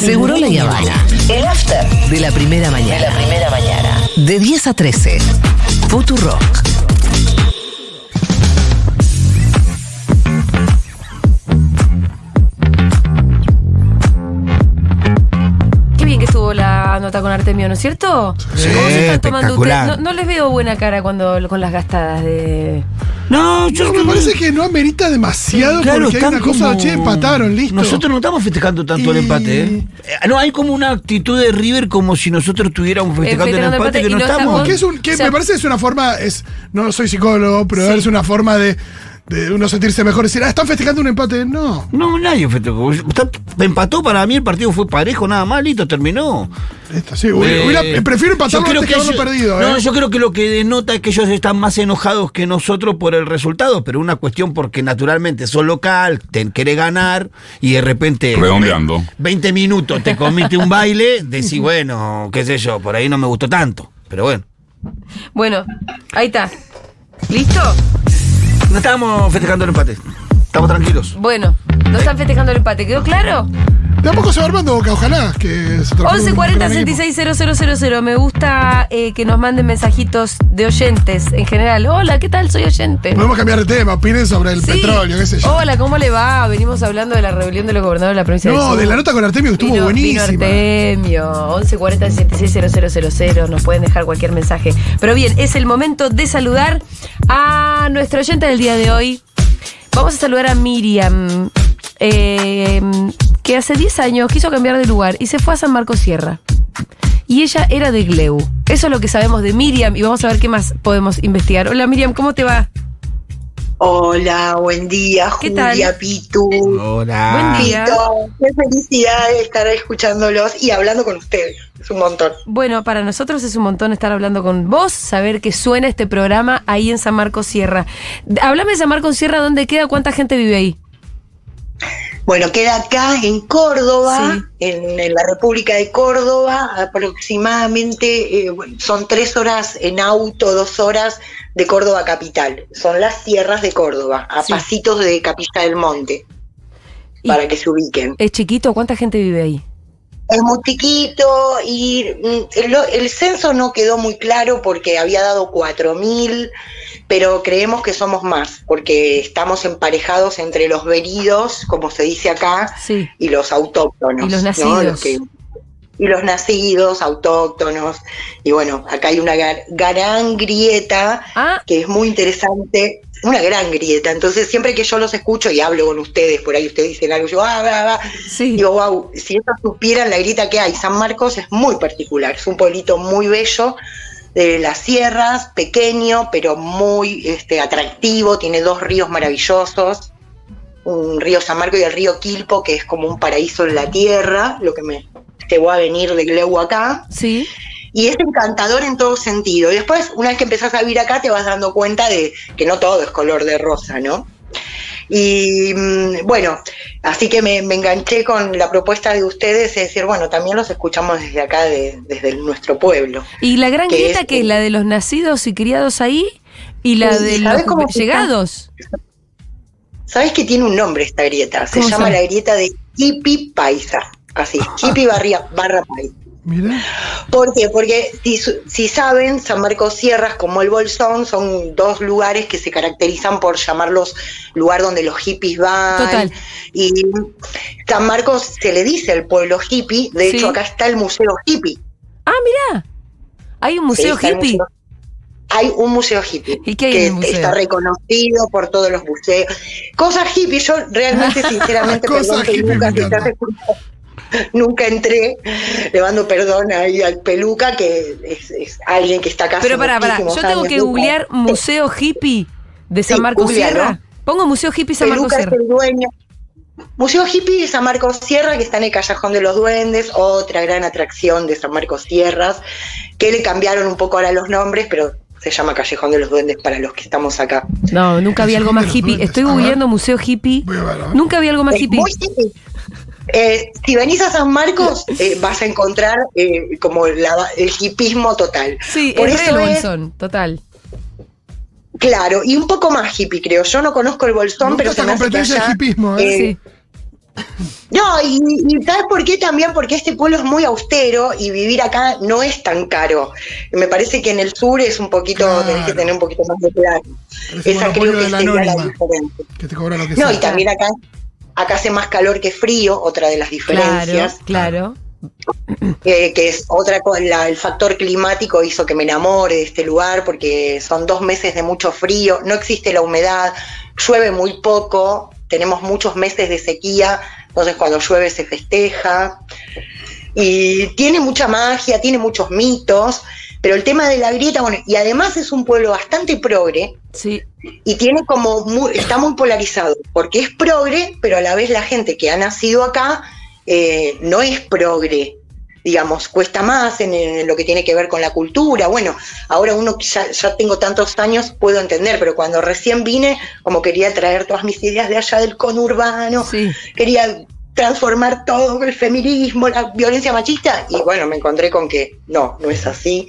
Seguro la Habana. El after de la primera mañana. De la primera mañana. De 10 a 13. Futurock. Nota con Artemio, ¿no es cierto? Sí, ¿Cómo se están tomando espectacular. ustedes? No, no les veo buena cara cuando con las gastadas de. No, yo No, me parece que no amerita demasiado Claro, porque hay cosa, como- che, empataron, listo. Nosotros no estamos festejando tanto el empate, ¿eh? Eh, No, hay como una actitud de River como si nosotros estuviéramos festejando el empate, empate que no estamos. estamos- que es un, que O sea- me parece que es una forma, es, no soy psicólogo, pero es una forma de, de uno sentirse mejor. Decir, ah, están festejando un empate. No. No, nadie festejó. Está- Empató para mí, el partido fue parejo, nada más, listo, terminó. Listo, sí, hubiera- Eh, hubiera- prefiero empatarlo yo creo antes que haberlo ellos- perdido. No, ¿eh? yo creo que lo que denota es que ellos están más enojados que nosotros por el resultado, pero una cuestión porque naturalmente son local, te quiere ganar y de repente. Redondeando. 20 minutos te comiste un baile, decís, bueno, qué sé yo, por ahí no me gustó tanto. Pero bueno. Bueno, ahí está. ¿Listo? No estábamos festejando el empate. Estamos tranquilos. Bueno, no están festejando el empate, ¿quedó claro? De a poco se va armando Boca, ojalá que se transforme en un 1140 gran equipo. 660000. Me gusta eh, que nos manden mensajitos de oyentes en general. Hola, ¿qué tal? Soy oyente. Podemos cambiar de tema, opinen sobre el Sí. petróleo, qué sé yo. Hola, ¿cómo le va? Venimos hablando de la rebelión de los gobernadores de la provincia no, Sur. de la nota con Artemio que estuvo Vino- buenísima. Vino Artemio, 1140 660000, nos pueden dejar cualquier mensaje. Pero bien, es el momento de saludar a nuestro oyente del día de hoy. Vamos a saludar a Miriam, eh, que hace 10 años quiso cambiar de lugar y se fue a San Marcos Sierra. Y ella era de Gleu. Eso es lo que sabemos de Miriam y vamos a ver qué más podemos investigar. Hola Miriam, ¿cómo te va? Hola, buen día, ¿Qué Julia, tal? Pitu. Hola. Buen día. Pito, qué felicidad de estar escuchándolos y hablando con ustedes. Es un montón. Bueno, para nosotros es un montón estar hablando con vos, saber que suena este programa ahí en San Marcos Sierra. Háblame de San Marcos Sierra, ¿dónde queda? ¿Cuánta gente vive ahí? Bueno, queda acá en Córdoba, Sí. en, en la República de Córdoba, aproximadamente eh, son tres horas en auto, dos horas de Córdoba capital. Son las sierras de Córdoba, a Sí. pasitos de Capilla del Monte, para que se ubiquen. ¿Es chiquito? ¿Cuánta gente vive ahí? Es muy chiquito y mm, el, el censo no quedó muy claro porque había dado 4.000, pero creemos que somos más porque estamos emparejados entre los venidos, como se dice acá, Sí. y los autóctonos. Y los ¿no? nacidos. que- y los nacidos, autóctonos. Y bueno, acá hay una gar- gran grieta Ah, que es muy interesante, una gran grieta. Entonces, siempre que yo los escucho y hablo con ustedes, por ahí ustedes dicen algo, yo, ah, va, va, sí. Digo, wow, si ellos supieran la grieta que hay, San Marcos es muy particular, es un pueblito muy bello de las sierras, pequeño, pero muy este, atractivo, tiene dos ríos maravillosos, un río San Marcos y el río Quilpo, que es como un paraíso en la tierra, lo que me llevó a venir de Gleu acá, Sí. y es encantador en todo sentido. Y después, una vez que empezás a vivir acá, te vas dando cuenta de que no todo es color de rosa, ¿no? Y mm, bueno, así que me, me enganché con la propuesta de ustedes, es decir, bueno, también los escuchamos desde acá, de- desde nuestro pueblo. ¿Y la gran grieta que es la de los nacidos y criados ahí? ¿Y la de ¿sabés los cómo llegados? ¿Sabes que tiene un nombre esta grieta? Se ¿Cómo llama se llama? la grieta de Hippie Paisa. Así, Hippie barria, barra Paisa. Mira. ¿Por qué? Porque si, si saben, San Marcos Sierras como el Bolsón son dos lugares que se caracterizan por llamarlos lugar donde los hippies van. Total. Y San Marcos se le dice el pueblo hippie, de Sí. hecho acá está el Museo Hippie. Ah, mirá. Hay un museo Sí, hippie. museo- Hay un museo hippie ¿Y qué hay que en el museo? está reconocido por todos los museos. Cosas hippie, yo realmente, sinceramente, Cosas perdón, que nunca, nunca entré, le mando perdón ahí al peluca, que es, es alguien que está acá. Pero pará, pará. Yo tengo que nunca. googlear museo hippie de San Sí, Marcos. Sierra. Pongo museo hippie San Marcos Peluca es Sierra. el dueño. Museo Hippie de San Marcos Sierra, que está en el Callejón de los Duendes, otra gran atracción de San Marcos Sierras, que le cambiaron un poco ahora los nombres, pero se llama Callejón de los Duendes para los que estamos acá. No, nunca vi algo más hippie. Estoy googleando museo hippie. Nunca vi algo más Es hippie. muy hippie. Eh, si venís a San Marcos, eh, vas a encontrar eh, como la- el hipismo total. Sí, Por es re eso el es- bolsón, total. Claro, y un poco más hippie, creo. Yo no conozco el Bolsón, Me pero se me esta hace que allá, hipismo, ¿eh? eh, Sí. No, y, y ¿sabes por qué también? Porque este pueblo es muy austero y vivir acá no es tan caro. Me parece que en el sur es un poquito, Claro. tenés que tener un poquito más de plan. Esa creo que sería la diferencia. Que te cobra lo que No, sea. y también acá, acá hace más calor que frío, otra de las Claro, diferencias. claro. eh, que es otra cosa, el factor climático hizo que me enamore de este lugar porque son dos meses de mucho frío, no existe la humedad, llueve muy poco, tenemos muchos meses de sequía, entonces cuando llueve se festeja. Y tiene mucha magia, tiene muchos mitos, pero el tema de la grieta, bueno, y además es un pueblo bastante progre, Sí. y tiene como muy- está muy polarizado porque es progre pero a la vez la gente que ha nacido acá eh, no es progre digamos cuesta más en, en lo que tiene que ver con la cultura. Bueno ahora uno que ya, ya tengo tantos años puedo entender pero cuando recién vine como quería traer todas mis ideas de allá del conurbano Sí. quería transformar todo el feminismo la violencia machista y bueno me encontré con que no no es así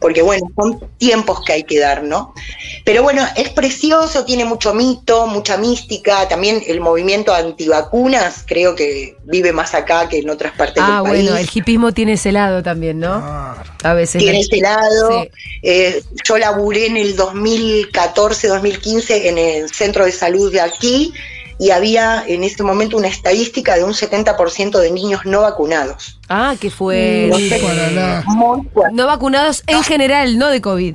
porque bueno, son tiempos que hay que dar, ¿no? Pero bueno, es precioso, tiene mucho mito, mucha mística, también el movimiento antivacunas creo que vive más acá que en otras partes Ah, del país. bueno, el hipismo tiene ese lado también, ¿no? A veces. Tiene ese lado. Sí. Eh, yo laburé en el 2014-2015 en el centro de salud de aquí y había en ese momento una estadística de un 70% de niños no vacunados. Ah, que fue. No sé. No vacunados en general, no de COVID.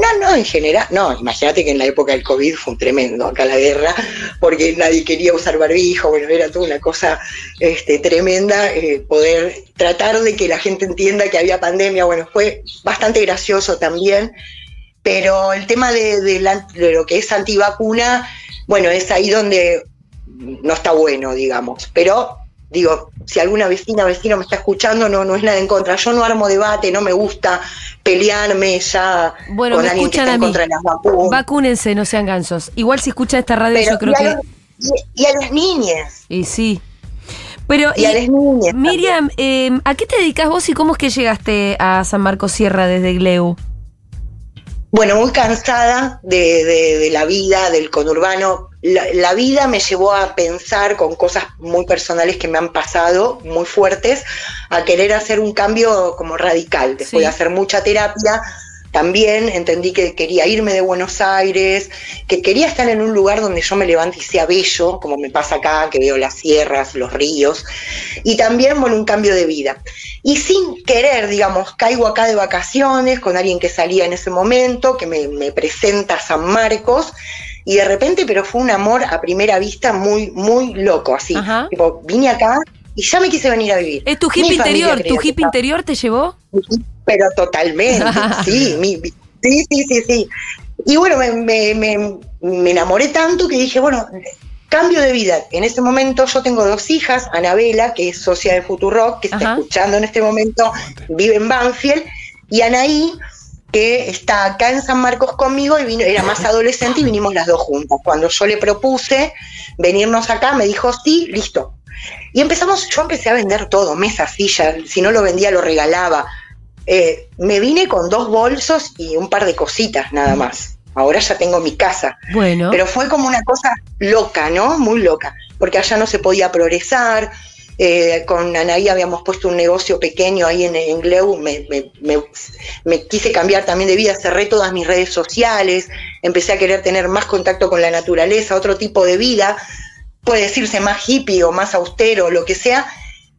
No, no, en general, no, imagínate que en la época del COVID fue un tremendo acá la guerra, porque nadie quería usar barbijo, bueno, era toda una cosa este, tremenda, eh, poder tratar de que la gente entienda que había pandemia, bueno, fue bastante gracioso también, pero el tema de, de la- de lo que es antivacuna, bueno, es ahí donde no está bueno, digamos, pero digo, si alguna vecina vecino me está escuchando, no, no es nada en contra, yo no armo debate, no me gusta pelearme ya Bueno, con me alguien que está a en mí. contra de las vacunas. Vacúnense, no sean gansos. Igual si escuchan esta radio, Pero, yo creo y, a que. los- y- y a las niñas. Y sí. Pero, Y a las niñas Miriam, eh, ¿a qué te dedicas vos y cómo es que llegaste a San Marcos Sierra desde Gleu? Bueno, muy cansada de, de- de la vida, del conurbano. La, la vida me llevó a pensar con cosas muy personales que me han pasado, muy fuertes, a querer hacer un cambio como radical. Después Sí. de hacer mucha terapia, también entendí que quería irme de Buenos Aires, que quería estar en un lugar donde yo me levante y sea bello, como me pasa acá, que veo las sierras, los ríos, y también, bueno, un cambio de vida. Y sin querer, digamos, caigo acá de vacaciones con alguien que salía en ese momento, que me, me presenta a San Marcos, y de repente, pero fue un amor a primera vista muy, muy loco, así. Ajá. Tipo, vine acá y ya me quise venir a vivir. ¿Es tu hip interior? ¿Tu hip interior te llevó? Pero totalmente, sí, mi- mi- sí, sí, sí, sí. Y bueno, me, me- me- me enamoré tanto que dije, bueno, cambio de vida. En ese momento yo tengo dos hijas, Anabela, que es socia de Futurock, que está Ajá. escuchando en este momento, vive en Banfield, y Anaí, que está acá en San Marcos conmigo y vino, era más adolescente y vinimos las dos juntas. Cuando yo le propuse venirnos acá, me dijo, sí, listo. Y empezamos, yo empecé a vender todo, mesas, sillas, si no lo vendía lo regalaba. Eh, me vine con dos bolsos y un par de cositas nada más. Ahora ya tengo mi casa. Bueno. Pero fue como una cosa loca, ¿no? Muy loca, porque allá no se podía progresar. eh, con Anaí habíamos puesto un negocio pequeño ahí en, en Gleu, me, me- me- me quise cambiar también de vida, cerré todas mis redes sociales, empecé a querer tener más contacto con la naturaleza, otro tipo de vida, puede decirse más hippie o más austero, lo que sea,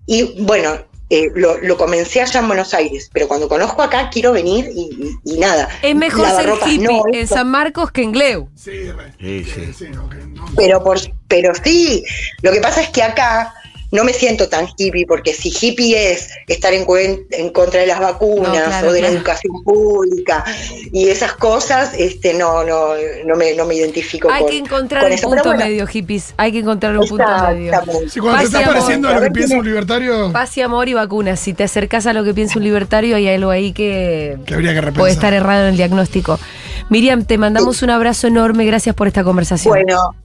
y bueno, eh, lo, lo comencé allá en Buenos Aires, pero cuando conozco acá quiero venir y, y- y nada. es mejor ser hippie no, en esto- San Marcos que en Gleu. Sí. Sí, sí. Sí, ok, no. Pero, por, pero sí, lo que pasa es que acá no me siento tan hippie, porque si hippie es estar en, cuen- en contra de las vacunas No, claro, o de la claro. educación pública y esas cosas, este no no no me, no me identifico Hay con, que encontrar con un eso. punto bueno, medio, hippies. Hay que encontrar un punto medio. Sí, cuando te Paz estás amor. pareciendo a lo que piensa un libertario, Paz y amor y vacunas. Si te acercas a lo que piensa un libertario, hay algo ahí que que habría que repensar. puede estar errado en el diagnóstico. Miriam, te mandamos un abrazo enorme. Gracias por esta conversación. Bueno,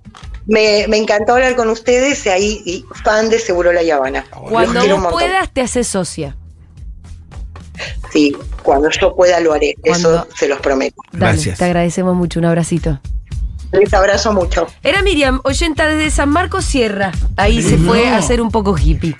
me, me encantó hablar con ustedes y ahí y fan de Seguro La Habana. Los Cuando puedas, te haces socia. Sí, cuando yo pueda lo haré, Cuando- eso se los prometo. Dale, Gracias. Te agradecemos mucho. Un abracito. Les abrazo mucho. Era Miriam, oyenta desde San Marcos Sierra. Ahí se fue a hacer un poco hippie.